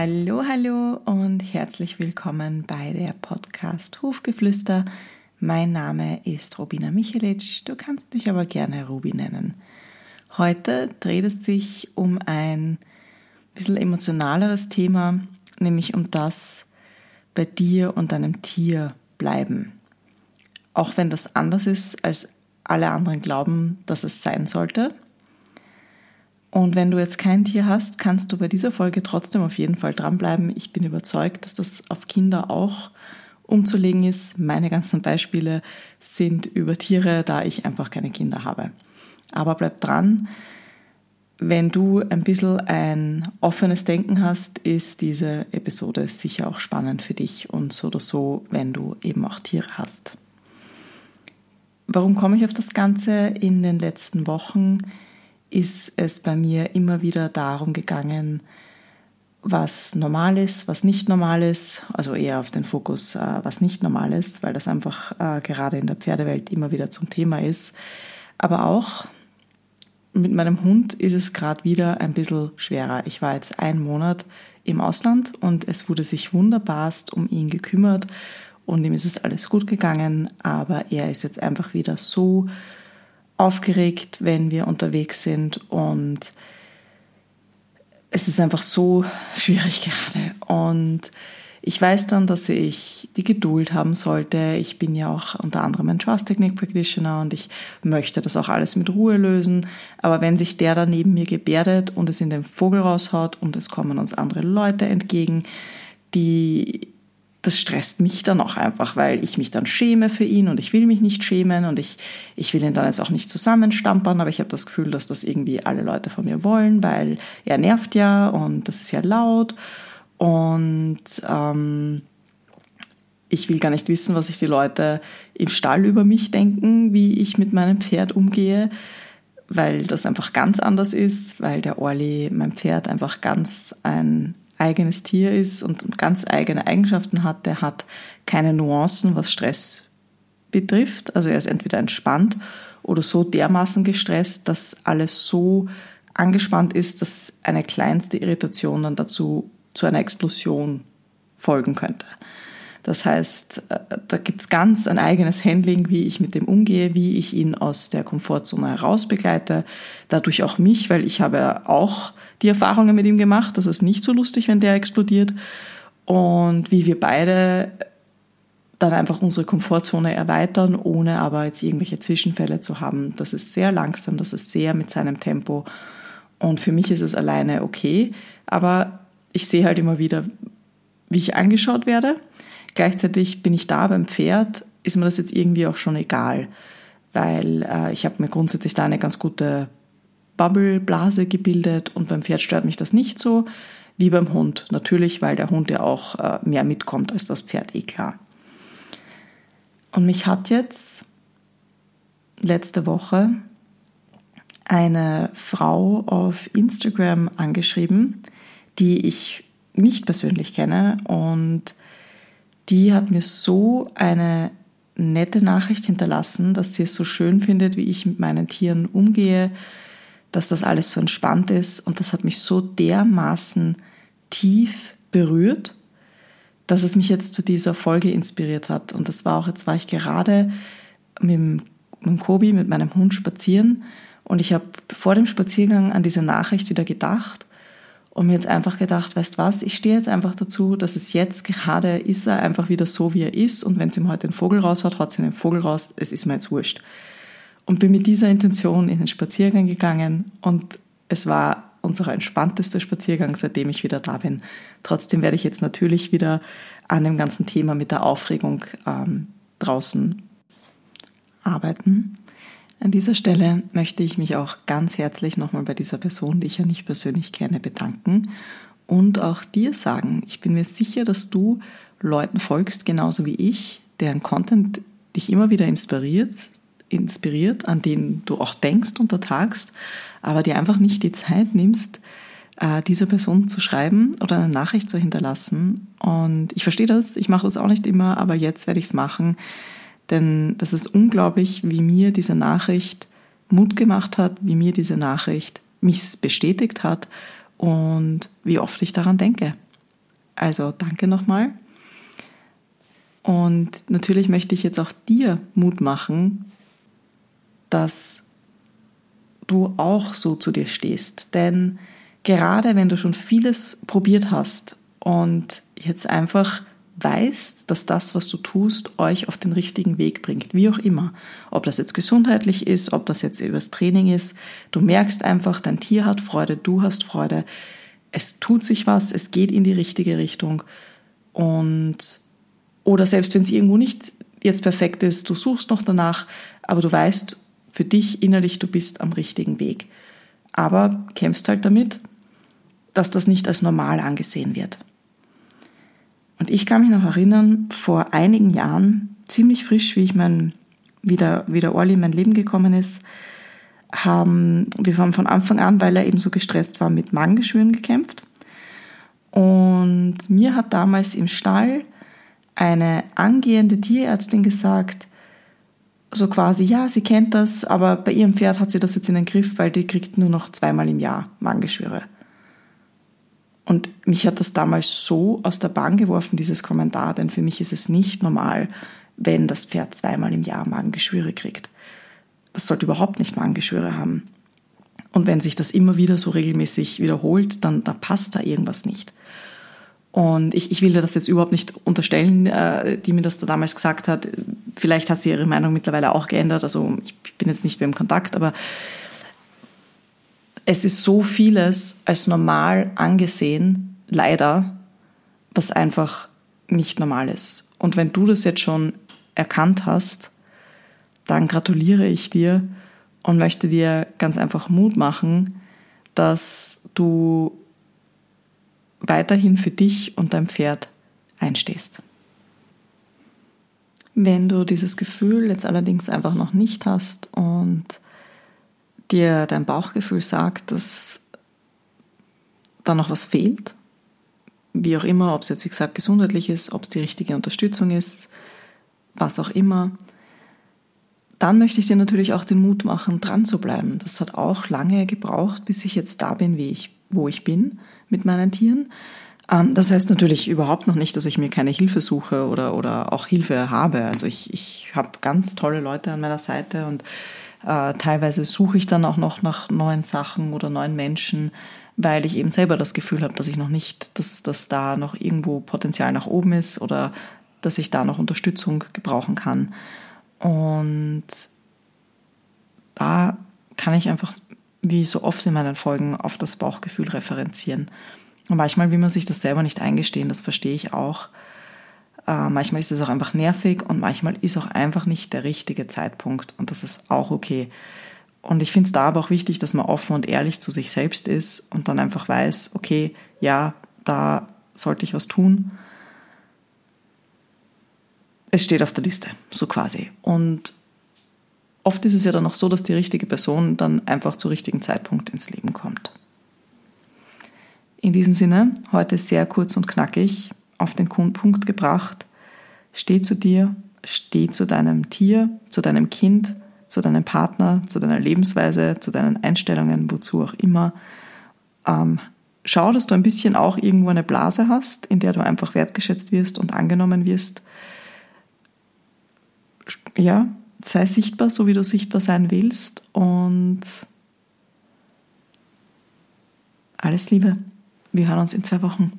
Hallo, hallo und herzlich willkommen bei der Podcast Hofgeflüster. Mein Name ist Robina Michelic, du kannst mich aber gerne Rubi nennen. Heute dreht es sich um ein bisschen emotionaleres Thema, nämlich um das bei dir und deinem Tier bleiben. Auch wenn das anders ist, als alle anderen glauben, dass es sein sollte. Und wenn du jetzt kein Tier hast, kannst du bei dieser Folge trotzdem auf jeden Fall dranbleiben. Ich bin überzeugt, dass das auf Kinder auch umzulegen ist. Meine ganzen Beispiele sind über Tiere, da ich einfach keine Kinder habe. Aber bleib dran. Wenn du ein bisschen ein offenes Denken hast, ist diese Episode sicher auch spannend für dich und so oder so, wenn du eben auch Tiere hast. Warum komme ich auf das Ganze? In den letzten Wochen ist es bei mir immer wieder darum gegangen, was normal ist, was nicht normal ist, also eher auf den Fokus, äh, was nicht normal ist, weil das einfach äh, gerade in der Pferdewelt immer wieder zum Thema ist. Aber auch mit meinem Hund ist es gerade wieder ein bisschen schwerer. Ich war jetzt einen Monat im Ausland und es wurde sich wunderbarst um ihn gekümmert und ihm ist es alles gut gegangen, aber er ist jetzt einfach wieder so aufgeregt, wenn wir unterwegs sind und es ist einfach so schwierig gerade und ich weiß dann, dass ich die Geduld haben sollte. Ich bin ja auch unter anderem ein Trust Technique Practitioner und ich möchte das auch alles mit Ruhe lösen. Aber wenn sich der da neben mir gebärdet und es in den Vogel raushaut und es kommen uns andere Leute entgegen, die das stresst mich dann auch einfach, weil ich mich dann schäme für ihn und ich will mich nicht schämen und ich, ich will ihn dann jetzt auch nicht zusammenstampern, aber ich habe das Gefühl, dass das irgendwie alle Leute von mir wollen, weil er nervt ja und das ist ja laut. Und ähm, ich will gar nicht wissen, was sich die Leute im Stall über mich denken, wie ich mit meinem Pferd umgehe, weil das einfach ganz anders ist, weil der Orli, mein Pferd, einfach ganz ein eigenes Tier ist und ganz eigene Eigenschaften hat. Der hat keine Nuancen, was Stress betrifft. Also er ist entweder entspannt oder so dermaßen gestresst, dass alles so angespannt ist, dass eine kleinste Irritation dann dazu zu einer Explosion folgen könnte. Das heißt, äh, da gibt es ganz ein eigenes Handling, wie ich mit dem umgehe, wie ich ihn aus der Komfortzone heraus begleite. Dadurch auch mich, weil ich habe auch die Erfahrungen mit ihm gemacht, das ist nicht so lustig, wenn der explodiert. Und wie wir beide dann einfach unsere Komfortzone erweitern, ohne aber jetzt irgendwelche Zwischenfälle zu haben. Das ist sehr langsam, das ist sehr mit seinem Tempo. Und für mich ist es alleine okay, aber ich sehe halt immer wieder, wie ich angeschaut werde. Gleichzeitig bin ich da beim Pferd, ist mir das jetzt irgendwie auch schon egal, weil äh, ich habe mir grundsätzlich da eine ganz gute Bubble-Blase gebildet und beim Pferd stört mich das nicht so wie beim Hund. Natürlich, weil der Hund ja auch äh, mehr mitkommt als das Pferd, eh klar. Und mich hat jetzt letzte Woche eine Frau auf Instagram angeschrieben, die ich nicht persönlich kenne und die hat mir so eine nette Nachricht hinterlassen, dass sie es so schön findet, wie ich mit meinen Tieren umgehe, dass das alles so entspannt ist. Und das hat mich so dermaßen tief berührt, dass es mich jetzt zu dieser Folge inspiriert hat. Und das war auch, jetzt war ich gerade mit mit Kobi, mit meinem Hund spazieren. Und ich habe vor dem Spaziergang an diese Nachricht wieder gedacht und mir jetzt einfach gedacht, weißt was, ich stehe jetzt einfach dazu, dass es jetzt gerade ist er einfach wieder so, wie er ist und wenn es ihm heute den Vogel raushaut, haut es den Vogel raus, es ist mir jetzt wurscht und bin mit dieser Intention in den Spaziergang gegangen und es war unser entspanntester Spaziergang, seitdem ich wieder da bin. Trotzdem werde ich jetzt natürlich wieder an dem ganzen Thema mit der Aufregung ähm, draußen arbeiten. An dieser Stelle möchte ich mich auch ganz herzlich nochmal bei dieser Person, die ich ja nicht persönlich kenne, bedanken und auch dir sagen, ich bin mir sicher, dass du Leuten folgst, genauso wie ich, deren Content dich immer wieder inspiriert, inspiriert, an denen du auch denkst untertagst, aber dir einfach nicht die Zeit nimmst, äh, dieser Person zu schreiben oder eine Nachricht zu hinterlassen. Und ich verstehe das, ich mache das auch nicht immer, aber jetzt werde ich es machen, denn das ist unglaublich, wie mir diese Nachricht Mut gemacht hat, wie mir diese Nachricht mich bestätigt hat und wie oft ich daran denke. Also danke nochmal. Und natürlich möchte ich jetzt auch dir Mut machen, dass du auch so zu dir stehst. Denn gerade wenn du schon vieles probiert hast und jetzt einfach weißt, dass das, was du tust, euch auf den richtigen Weg bringt, wie auch immer. Ob das jetzt gesundheitlich ist, ob das jetzt übers Training ist, du merkst einfach, dein Tier hat Freude, du hast Freude, es tut sich was, es geht in die richtige Richtung und oder selbst wenn es irgendwo nicht jetzt perfekt ist, du suchst noch danach, aber du weißt für dich innerlich, du bist am richtigen Weg. Aber kämpfst halt damit, dass das nicht als normal angesehen wird. Und ich kann mich noch erinnern, vor einigen Jahren, ziemlich frisch, wie ich mein, wie der, wie der Orli in mein Leben gekommen ist, haben wir haben von Anfang an, weil er eben so gestresst war, mit Magengeschwüren gekämpft. Und mir hat damals im Stall eine angehende Tierärztin gesagt, so quasi, ja, sie kennt das, aber bei ihrem Pferd hat sie das jetzt in den Griff, weil die kriegt nur noch zweimal im Jahr Magengeschwüre. Und mich hat das damals so aus der Bahn geworfen, dieses Kommentar, denn für mich ist es nicht normal, wenn das Pferd zweimal im Jahr Magengeschwüre kriegt. Das sollte überhaupt nicht Magengeschwüre haben. Und wenn sich das immer wieder so regelmäßig wiederholt, dann da passt da irgendwas nicht. Und ich, ich will dir das jetzt überhaupt nicht unterstellen, äh, die mir das da damals gesagt hat. Vielleicht hat sie ihre Meinung mittlerweile auch geändert. Also ich bin jetzt nicht mehr im Kontakt, aber es ist so vieles als normal angesehen, leider, was einfach nicht normal ist. Und wenn du das jetzt schon erkannt hast, dann gratuliere ich dir und möchte dir ganz einfach Mut machen, dass du weiterhin für dich und dein Pferd einstehst. Wenn du dieses Gefühl jetzt allerdings einfach noch nicht hast und dir dein Bauchgefühl sagt, dass da noch was fehlt, wie auch immer, ob es jetzt wie gesagt gesundheitlich ist, ob es die richtige Unterstützung ist, was auch immer, dann möchte ich dir natürlich auch den Mut machen, dran zu bleiben. Das hat auch lange gebraucht, bis ich jetzt da bin, wie ich, wo ich bin mit meinen Tieren. Ähm, das heißt natürlich überhaupt noch nicht, dass ich mir keine Hilfe suche oder, oder auch Hilfe habe. Also ich, ich habe ganz tolle Leute an meiner Seite und äh, teilweise suche ich dann auch noch nach neuen Sachen oder neuen Menschen, weil ich eben selber das Gefühl habe, dass ich noch nicht, dass, dass da noch irgendwo Potenzial nach oben ist oder dass ich da noch Unterstützung gebrauchen kann. Und da kann ich einfach, wie so oft in meinen Folgen, auf das Bauchgefühl referenzieren. Und manchmal will man sich das selber nicht eingestehen, das verstehe ich auch. Äh, manchmal ist es auch einfach nervig und manchmal ist auch einfach nicht der richtige Zeitpunkt und das ist auch okay. Und ich finde es da aber auch wichtig, dass man offen und ehrlich zu sich selbst ist und dann einfach weiß, okay, ja, da sollte ich was tun. Es steht auf der Liste, so quasi. Und oft ist es ja dann auch so, dass die richtige Person dann einfach zum richtigen Zeitpunkt ins Leben kommt. In diesem Sinne, heute sehr kurz und knackig auf den Punkt gebracht. Steh zu dir, steh zu deinem Tier, zu deinem Kind, zu deinem Partner, zu deiner Lebensweise, zu deinen Einstellungen, wozu auch immer. Ähm, schau, dass du ein bisschen auch irgendwo eine Blase hast, in der du einfach wertgeschätzt wirst und angenommen wirst. Ja, sei sichtbar, so wie du sichtbar sein willst und alles Liebe. Wir hören uns in zwei Wochen.